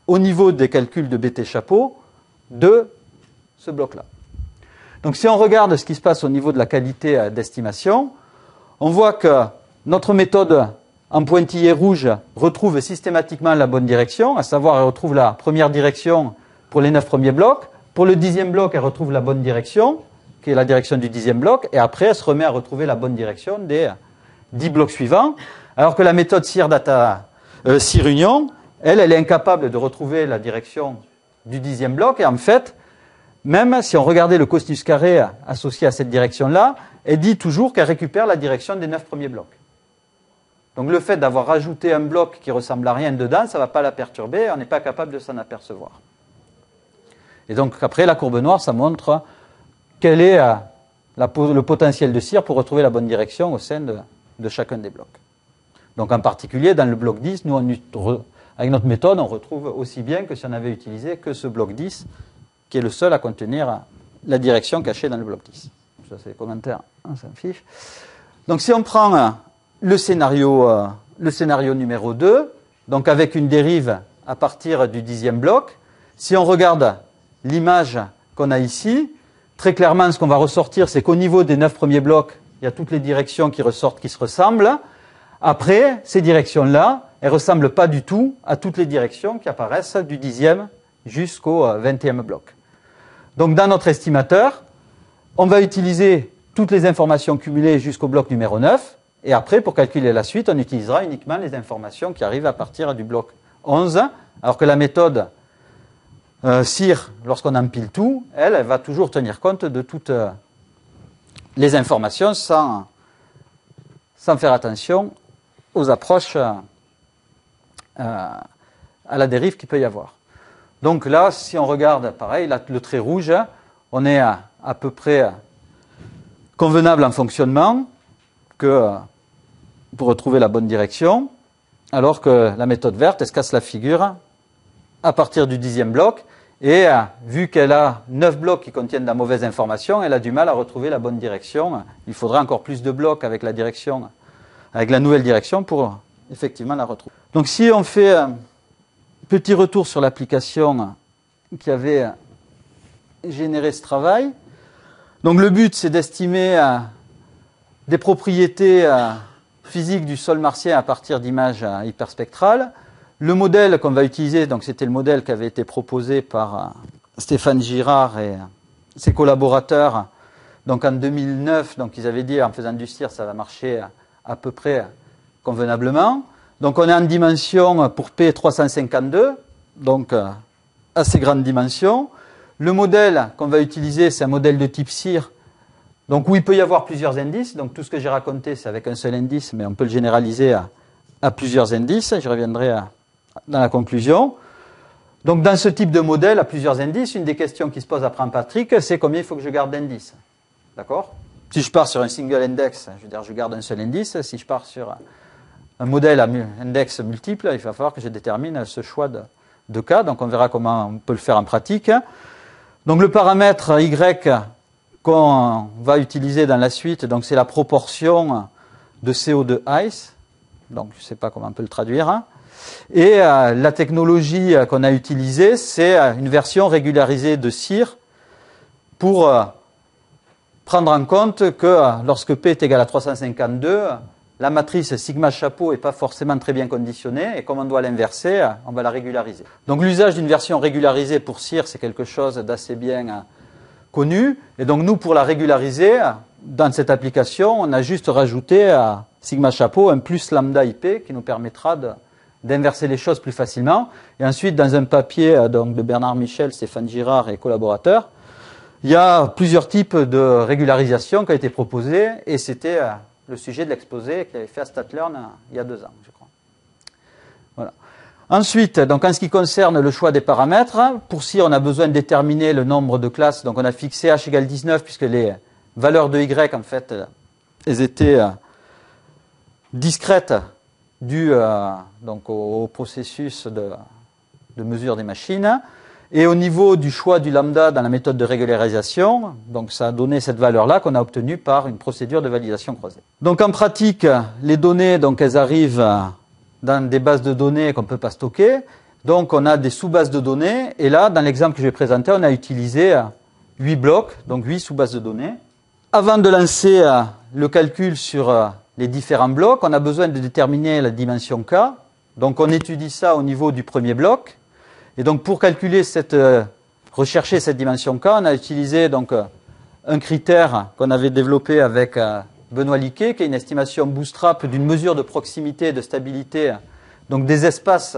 au niveau des calculs de BT chapeau de bloc-là. Donc si on regarde ce qui se passe au niveau de la qualité euh, d'estimation, on voit que notre méthode en pointillé rouge retrouve systématiquement la bonne direction, à savoir elle retrouve la première direction pour les neuf premiers blocs. Pour le dixième bloc, elle retrouve la bonne direction, qui est la direction du dixième bloc, et après elle se remet à retrouver la bonne direction des dix blocs suivants. Alors que la méthode CIR Data, euh, Union, elle, elle est incapable de retrouver la direction du dixième bloc, et en fait, même si on regardait le cosinus carré associé à cette direction-là, elle dit toujours qu'elle récupère la direction des neuf premiers blocs. Donc le fait d'avoir rajouté un bloc qui ressemble à rien dedans, ça ne va pas la perturber, on n'est pas capable de s'en apercevoir. Et donc après, la courbe noire, ça montre quel est euh, le potentiel de cire pour retrouver la bonne direction au sein de, chacun des blocs. Donc en particulier, dans le bloc 10, nous, avec notre méthode, on retrouve aussi bien que si on avait utilisé que ce bloc 10, qui est le seul à contenir la direction cachée dans le bloc 10. Ça, c'est les commentaires, on s'en fiche. Donc si on prend le scénario, euh, le scénario numéro 2, donc avec une dérive à partir du dixième bloc. Si on regarde l'image qu'on a ici, très clairement, ce qu'on va ressortir, c'est qu'au niveau des neuf premiers blocs, il y a toutes les directions qui ressortent, qui se ressemblent. Après, ces directions-là, elles ressemblent pas du tout à toutes les directions qui apparaissent du dixième jusqu'au euh, vingtième bloc. Donc, dans notre estimateur, on va utiliser toutes les informations cumulées jusqu'au bloc numéro 9, et après, pour calculer la suite, on utilisera uniquement les informations qui arrivent à partir du bloc 11, alors que la méthode euh, CIR, lorsqu'on empile tout, elle, elle va toujours tenir compte de toutes euh, les informations sans, sans faire attention aux approches euh, à la dérive qu'il peut y avoir. Donc là, si on regarde, pareil, le trait rouge, on est à, à peu près convenable en fonctionnement que pour retrouver la bonne direction, alors que la méthode verte, elle se casse la figure à partir du dixième bloc, Et euh, vu qu'elle a 9 blocs qui contiennent de la mauvaise information, elle a du mal à retrouver la bonne direction. Il faudra encore plus de blocs avec la direction, avec la nouvelle direction pour effectivement la retrouver. Donc si on fait un petit retour sur l'application qui avait généré ce travail, donc le but c'est d'estimer euh, des propriétés euh, physiques du sol martien à partir d'images hyperspectrales. Le modèle qu'on va utiliser, donc c'était le modèle qui avait été proposé par euh, Stéphane Girard et euh, ses collaborateurs. Donc en 2009, donc ils avaient dit en faisant du CIR, ça va marcher à peu près convenablement. Donc on est en dimension pour P352, donc euh, assez grande dimension. Le modèle qu'on va utiliser, c'est un modèle de type CIR, donc où il peut y avoir plusieurs indices. Donc tout ce que j'ai raconté, c'est avec un seul indice, mais on peut le généraliser à, plusieurs indices. Je reviendrai dans la conclusion. Donc, dans ce type de modèle, à plusieurs indices, une des questions qui se pose après en Patrick, c'est combien il faut que je garde d'indices. D'accord? Si je pars sur un single index, je veux dire, je garde un seul indice. Si je pars sur un modèle à index multiple, il va falloir que je détermine ce choix de, cas. Donc, on verra comment on peut le faire en pratique. Donc, le paramètre Y qu'on va utiliser dans la suite, donc c'est la proportion de CO2 ice. Donc, je ne sais pas comment on peut le traduire. Et euh, la technologie euh, qu'on a utilisée, c'est euh, une version régularisée de CIR pour prendre en compte que lorsque P est égal à 352, la matrice sigma chapeau n'est pas forcément très bien conditionnée et comme on doit l'inverser, on va la régulariser. Donc l'usage d'une version régularisée pour CIR, c'est quelque chose d'assez bien connu. Et donc nous, pour la régulariser, dans cette application, on a juste rajouté à sigma chapeau un plus lambda IP qui nous permettra d'inverser les choses plus facilement. Et ensuite, dans un papier euh, donc, de Bernard Michel, Stéphane Girard et collaborateurs, il y a plusieurs types de régularisation qui ont été proposés et c'était euh, le sujet de l'exposé qu'il avait fait à StatLearn euh, il y a deux ans, je crois. Voilà. Ensuite, donc en ce qui concerne le choix des paramètres, pour si on a besoin de déterminer le nombre de classes, donc on a fixé h égale 19 puisque les valeurs de y en fait elles étaient discrètes dû euh, donc au, processus de, mesure des machines. Et au niveau du choix du lambda dans la méthode de régularisation, donc ça a donné cette valeur-là qu'on a obtenue par une procédure de validation croisée. Donc en pratique, les données, donc elles arrivent dans des bases de données qu'on ne peut pas stocker. Donc on a des sous-bases de données. Et là, dans l'exemple que je vais présenter, on a utilisé 8 blocs, donc 8 sous-bases de données. Avant de lancer euh, le calcul sur euh, les différents blocs, on a besoin de déterminer la dimension K. Donc on étudie ça au niveau du premier bloc. Et donc pour calculer cette, euh, rechercher cette dimension K, on a utilisé donc euh, un critère qu'on avait développé avec euh, Benoît Liquet, qui est une estimation bootstrap d'une mesure de proximité et de stabilité, donc des espaces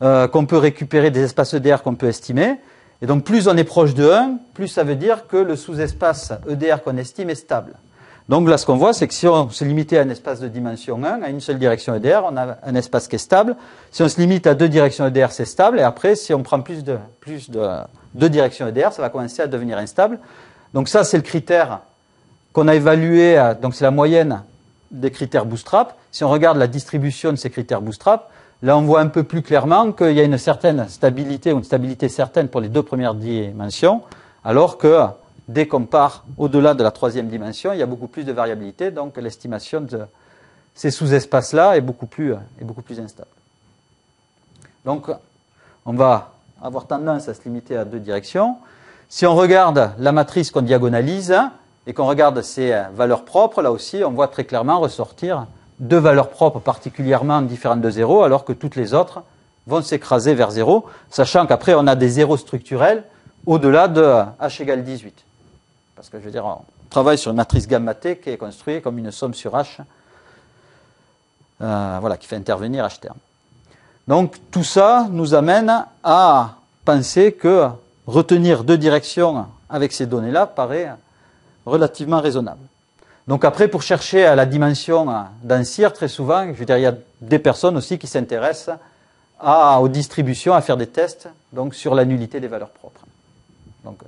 qu'on peut récupérer, des espaces EDR qu'on peut estimer. Et donc plus on est proche de 1, plus ça veut dire que le sous-espace EDR qu'on estime est stable. Donc là, ce qu'on voit, c'est que si on se limitait à un espace de dimension 1, à une seule direction EDR, on a un espace qui est stable. Si on se limite à deux directions EDR, c'est stable. Et après, si on prend plus de, plus de deux directions EDR, ça va commencer à devenir instable. Donc ça, c'est le critère qu'on a évalué. Donc c'est la moyenne des critères bootstrap. Si on regarde la distribution de ces critères bootstrap, là, on voit un peu plus clairement qu'il y a une certaine stabilité une stabilité certaine pour les deux premières dimensions, alors que dès qu'on part au-delà de la troisième dimension, il y a beaucoup plus de variabilité, donc l'estimation de ces sous-espaces-là est beaucoup plus, est beaucoup plus instable. Donc, on va avoir tendance à se limiter à deux directions. Si on regarde la matrice qu'on diagonalise et qu'on regarde ses valeurs propres, là aussi, on voit très clairement ressortir deux valeurs propres particulièrement différentes de zéro, alors que toutes les autres vont s'écraser vers zéro, sachant qu'après, on a des zéros structurels au-delà de h égale 18. Parce que je veux dire, on travaille sur une matrice gamma T qui est construite comme une somme sur H, euh, voilà, qui fait intervenir H terme. Donc tout ça nous amène à penser que retenir deux directions avec ces données-là paraît relativement raisonnable. Donc après, pour chercher à la dimension d'un CIR, très souvent, je il y a des personnes aussi qui s'intéressent aux distributions, à faire des tests donc sur la nullité des valeurs propres. Donc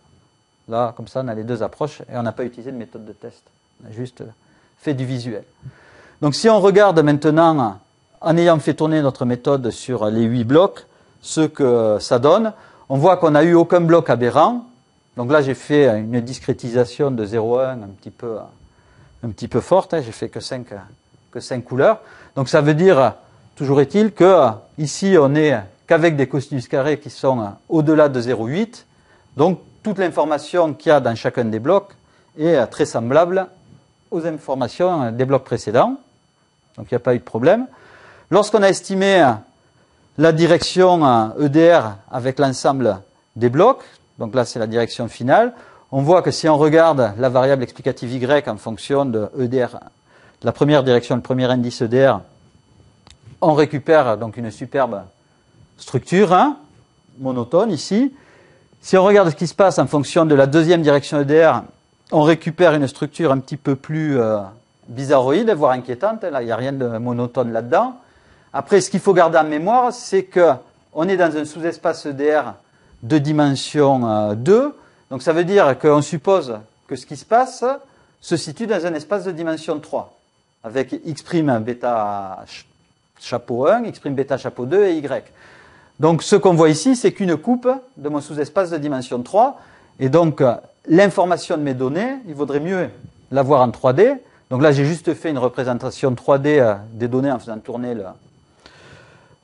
Là, comme ça, on a les deux approches et on n'a pas utilisé de méthode de test. On a juste fait du visuel. Donc si on regarde maintenant, en ayant fait tourner notre méthode sur les huit blocs, ce que ça donne, on voit qu'on n'a eu aucun bloc aberrant. Donc là, j'ai fait une discrétisation de 0,1 un petit peu, un petit peu forte. Hein. J'ai fait que 5, que 5 couleurs. Donc ça veut dire, toujours est-il, que ici, on est qu'avec des cosinus carrés qui sont au-delà de 0,8. Donc toute l'information qu'il y a dans chacun des blocs est très semblable aux informations des blocs précédents. Donc il n'y a pas eu de problème. Lorsqu'on a estimé la direction EDR avec l'ensemble des blocs, donc là c'est la direction finale, on voit que si on regarde la variable explicative Y en fonction de EDR, la première direction, le premier indice EDR, on récupère donc une superbe structure hein, monotone ici. Si on regarde ce qui se passe en fonction de la deuxième direction EDR, on récupère une structure un petit peu plus euh, bizarroïde, voire inquiétante. Là, il n'y a rien de monotone là-dedans. Après, ce qu'il faut garder en mémoire, c'est qu'on est dans un sous-espace EDR de dimension 2. Euh, Donc ça veut dire qu'on suppose que ce qui se passe se situe dans un espace de dimension 3, avec x' bêta chapeau 1, x' bêta chapeau 2 et y. Donc ce qu'on voit ici, c'est qu'une coupe de mon sous-espace de dimension 3. Et donc l'information de mes données, il vaudrait mieux l'avoir en 3D. Donc là, j'ai juste fait une représentation 3D euh, des données en faisant tourner le,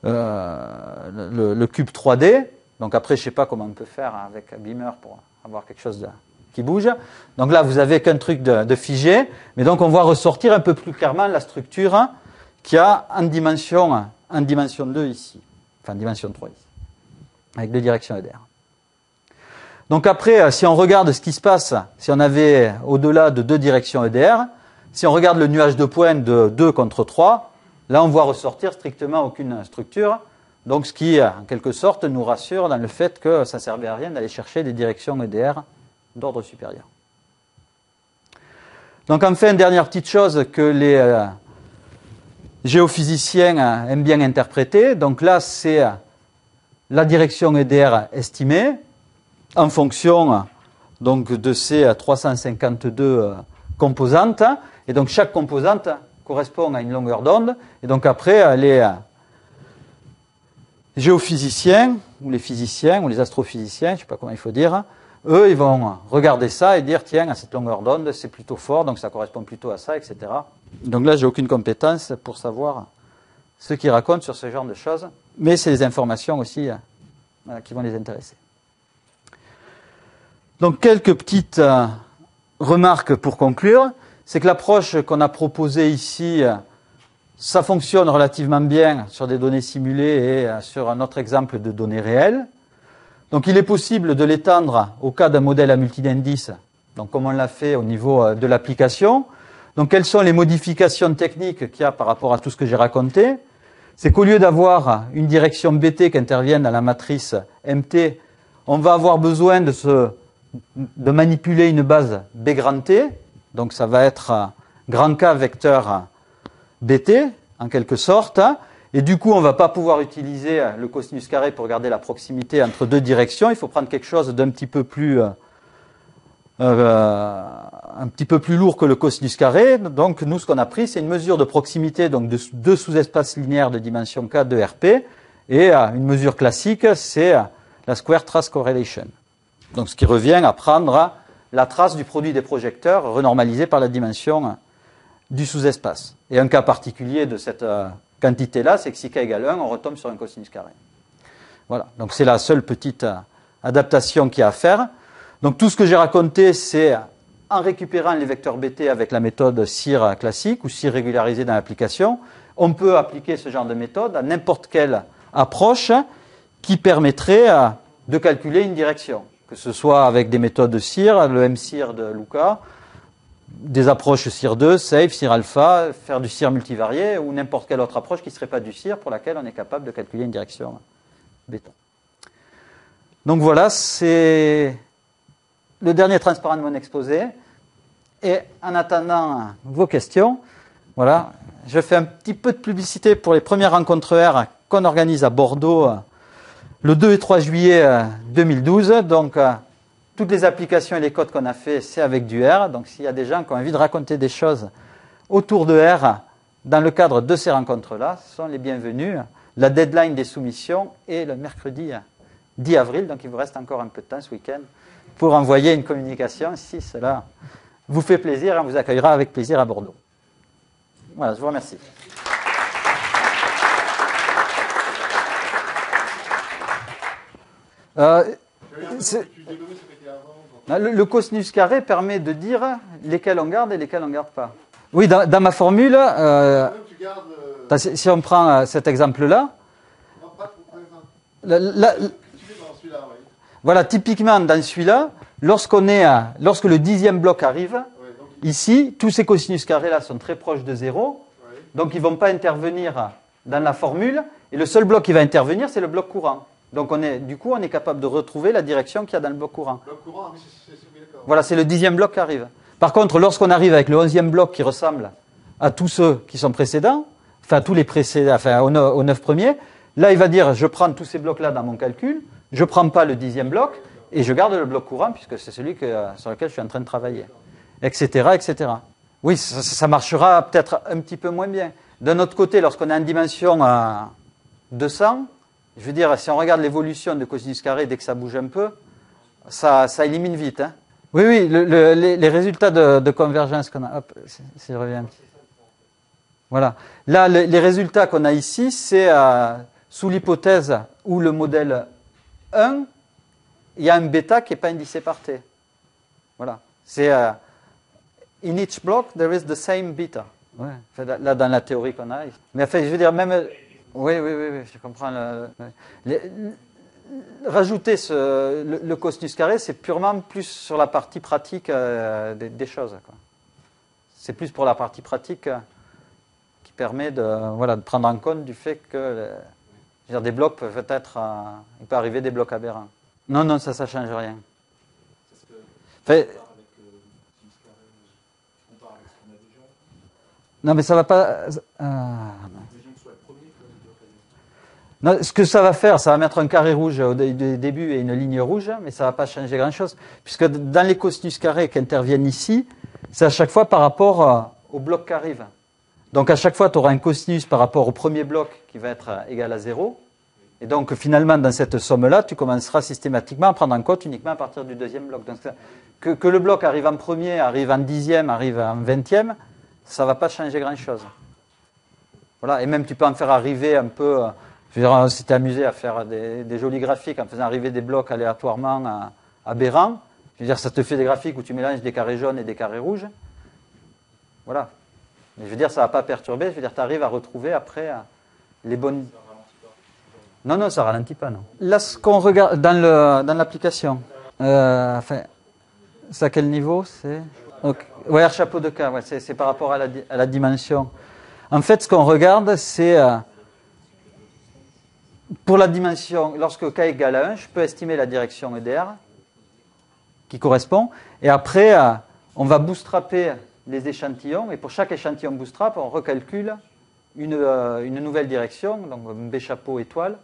euh, cube 3D. Donc après, je ne sais pas comment on peut faire avec Beamer pour avoir quelque chose qui bouge. Donc là, vous avez qu'un truc de, figé, mais donc on voit ressortir un peu plus clairement la structure qu'il y a en dimension, en dimension 2 ici, enfin dimension 3 ici, avec deux directions EDR. Donc après, euh, si on regarde ce qui se passe, si on avait au-delà de deux directions EDR, si on regarde le nuage de points de 2 contre 3, là on voit ressortir strictement aucune structure, donc ce qui, en quelque sorte, nous rassure dans le fait que ça ne servait à rien d'aller chercher des directions EDR d'ordre supérieur. Donc enfin, dernière petite chose que les euh, géophysiciens euh, aiment bien interpréter, donc là c'est la direction EDR estimée, en fonction donc, de ces 352 euh, composantes. Et donc chaque composante correspond à une longueur d'onde. Et donc après, les euh, géophysiciens, ou les physiciens, ou les astrophysiciens, je ne sais pas comment il faut dire, eux, ils vont regarder ça et dire, tiens, à cette longueur d'onde, c'est plutôt fort, donc ça correspond plutôt à ça, etc. Donc là, j'ai aucune compétence pour savoir ce qu'ils racontent sur ce genre de choses, mais c'est des informations aussi euh, qui vont les intéresser. Donc quelques petites euh, remarques pour conclure. C'est que l'approche qu'on a proposée ici, euh, ça fonctionne relativement bien sur des données simulées et sur un autre exemple de données réelles. Donc il est possible de l'étendre au cas d'un modèle à multi-d'indices, donc comme on l'a fait au niveau de l'application. Donc quelles sont les modifications techniques qu'il y a par rapport à tout ce que j'ai raconté? C'est qu'au lieu d'avoir une direction BT qui intervient dans la matrice MT, on va avoir besoin de manipuler une base B donc ça va être grand K vecteur BT, en quelque sorte, et du coup on ne va pas pouvoir utiliser le cosinus carré pour garder la proximité entre deux directions, il faut prendre quelque chose d'un petit peu plus euh, euh, un petit peu plus lourd que le cosinus carré. Donc nous ce qu'on a pris c'est une mesure de proximité donc de deux sous-espaces linéaires de dimension K de RP et euh, une mesure classique c'est la square trace correlation. Donc ce qui revient à prendre la trace du produit des projecteurs renormalisé par la dimension du sous-espace. Et un cas particulier de cette euh, quantité-là, c'est que si k égale 1, on retombe sur un cosinus carré. Voilà, donc c'est la seule petite euh, adaptation qu'il y a à faire. Donc tout ce que j'ai raconté, c'est en récupérant les vecteurs BT avec la méthode CIR classique ou CIR régularisée dans l'application, on peut appliquer ce genre de méthode à n'importe quelle approche qui permettrait euh, de calculer une direction que ce soit avec des méthodes de CIR, le MCIR de Luca, des approches CIR2, SAFE, CIR alpha, faire du CIR multivarié ou n'importe quelle autre approche qui ne serait pas du CIR pour laquelle on est capable de calculer une direction béton. Donc voilà, c'est le dernier transparent de mon exposé. Et en attendant vos questions, voilà, je fais un petit peu de publicité pour les premières rencontres R qu'on organise à Bordeaux le 2 et 3 juillet 2012. Euh, donc, euh, toutes les applications et les codes qu'on a fait, c'est avec du R. Donc, s'il y a des gens qui ont envie de raconter des choses autour de R, dans le cadre de ces rencontres-là, sont les bienvenus. La deadline des soumissions est le mercredi 10 avril, donc il vous reste encore un peu de temps ce week-end pour envoyer une communication si cela vous fait plaisir, on vous accueillera avec plaisir à Bordeaux. Voilà, je vous remercie. Euh, le, cosinus carré permet de dire lesquels on garde et lesquels on ne garde pas. Oui, dans, ma formule, euh, euh, si on prend cet exemple-là, voilà, typiquement dans celui-là, est lorsque le dixième bloc arrive, ici, tous ces cosinus carrés là sont très proches de zéro, donc ils ne vont pas intervenir dans la formule, et le seul bloc qui va intervenir, c'est le bloc courant. Donc on est, du coup, on est capable de retrouver la direction qu'il y a dans le bloc courant. voilà, c'est le dixième bloc qui arrive. Par contre, lorsqu'on arrive avec le onzième bloc qui ressemble à tous ceux qui sont précédents, enfin tous les précédents, enfin aux neuf premiers, là il va dire je prends tous ces blocs-là dans mon calcul, je ne prends pas le dixième bloc et je garde le bloc courant puisque c'est celui sur lequel je suis en train de travailler, etc., etc. Oui, ça, marchera peut-être un petit peu moins bien. D'un autre côté, lorsqu'on est en dimension à 200, je veux dire, si on regarde l'évolution de cosinus carré dès que ça bouge un peu, ça, élimine vite. Hein. Oui, oui, les, résultats de, convergence qu'on a. Hop, si je reviens. Voilà. Là, les, résultats qu'on a ici, c'est euh, sous l'hypothèse où le modèle 1, il y a un bêta qui n'est pas indicé par t. Voilà. C'est euh, in each block there is the same beta. Ouais. là, dans la théorie qu'on a. Mais enfin, je veux dire, même. Oui, oui, oui, je comprends. rajouter ce, le, cosinus carré, c'est purement plus sur la partie pratique euh, des, choses. C'est plus pour la partie pratique euh, qui permet de, voilà, de prendre en compte du fait que dire, des blocs peuvent être. il peut arriver des blocs aberrants. Non, non, ça, ça ne change rien. Fait, non, mais ça va pas. Euh, ce que ça va faire, ça va mettre un carré rouge au début et une ligne rouge, mais ça va pas changer grand-chose. Puisque dans les cosinus carrés qui interviennent ici, c'est à chaque fois par rapport euh, au bloc qui arrive. Donc à chaque fois, tu auras un cosinus par rapport au premier bloc qui va être égal à 0. Et donc finalement, dans cette somme-là, tu commenceras systématiquement à prendre en compte uniquement à partir du deuxième bloc. Que, que, le bloc arrive en premier, arrive en dixième, arrive en vingtième, ça va pas changer grand-chose. Voilà. Et même tu peux en faire arriver un peu. On s'était amusé à faire des, jolis graphiques en faisant arriver des blocs aléatoirement aberrants. Je veux dire, ça te fait des graphiques où tu mélanges des carrés jaunes et des carrés rouges. Voilà. Mais je veux dire, ça ne va pas perturber. Je veux dire, tu arrives à retrouver après euh, les bonnes. Non, non, ça ralentit pas, non. Là, ce qu'on regarde dans, le, dans l'application, euh, enfin, c'est à quel niveau c'est? Ouais, chapeau de cas, ouais, c'est, par rapport à la, à la, dimension. En fait, ce qu'on regarde, c'est euh, pour la dimension, lorsque k égale à 1, je peux estimer la direction EDR qui correspond, et après, euh, on va bootstrapper les échantillons, et pour chaque échantillon bootstrap, on recalcule une, euh, nouvelle direction, donc B chapeau étoile,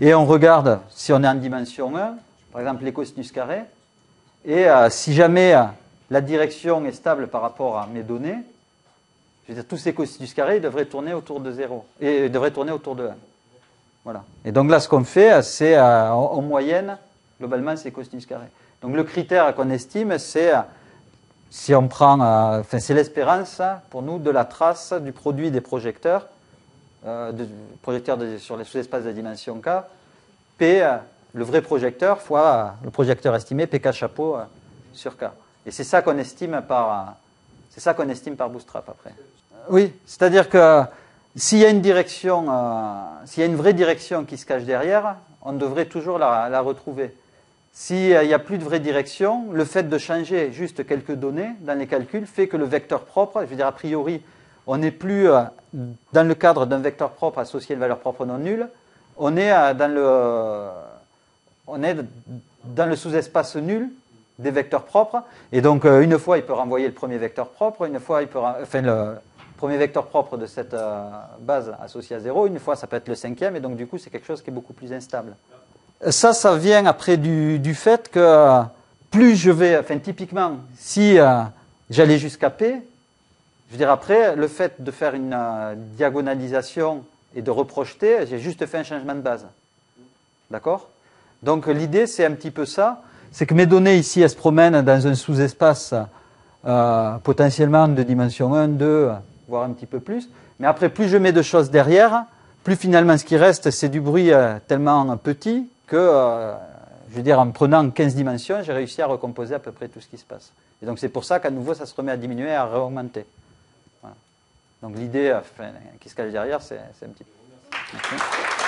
et on regarde si on est en dimension 1, par exemple les cosinus carrés, et euh, si jamais la direction est stable par rapport à mes données, tous ces cosinus carrés devraient tourner autour de 0, et devraient tourner autour de 1. Voilà. Et donc là, ce qu'on fait, c'est en, moyenne, globalement, c'est cosinus carrés. Donc le critère qu'on estime, c'est si on prend, enfin c'est l'espérance pour nous de la trace du produit des projecteurs euh, de, projecteur sur les sous-espaces de dimension K, P, euh, le vrai projecteur, fois euh, le projecteur estimé, PK chapeau sur K. Et c'est ça qu'on estime par, c'est ça qu'on estime par bootstrap après. Oui, c'est-à-dire que s'il y a une direction, s'il y a une vraie direction qui se cache derrière, on devrait toujours la, la retrouver. S'il n'y a plus de vraie direction, le fait de changer juste quelques données dans les calculs fait que le vecteur propre, je veux dire a priori, on n'est plus euh, dans le cadre d'un vecteur propre associé à une valeur propre non nulle, on est euh, dans le, sous-espace nul des vecteurs propres, et donc euh, une fois il peut renvoyer le premier vecteur propre, une fois il peut, enfin premier vecteur propre de cette base associée à 0, une fois ça peut être le cinquième, et donc du coup c'est quelque chose qui est beaucoup plus instable. Ça, ça vient après du, fait que plus je vais, enfin typiquement, si j'allais jusqu'à P, je veux dire, après, le fait de faire une euh, diagonalisation et de reprojeter, j'ai juste fait un changement de base. D'accord? Donc l'idée, c'est un petit peu ça. C'est que mes données ici, elles se promènent dans un sous-espace euh, potentiellement de dimension 1, 2, voire un petit peu plus. Mais après, plus je mets de choses derrière, plus finalement ce qui reste, c'est du bruit euh, tellement petit que, euh, je veux dire, en prenant 15 dimensions, j'ai réussi à recomposer à peu près tout ce qui se passe. Et donc c'est pour ça qu'à nouveau, ça se remet à diminuer et à réaugmenter. Voilà. Donc l'idée, enfin, qui se cache derrière, c'est un petit peu. Merci.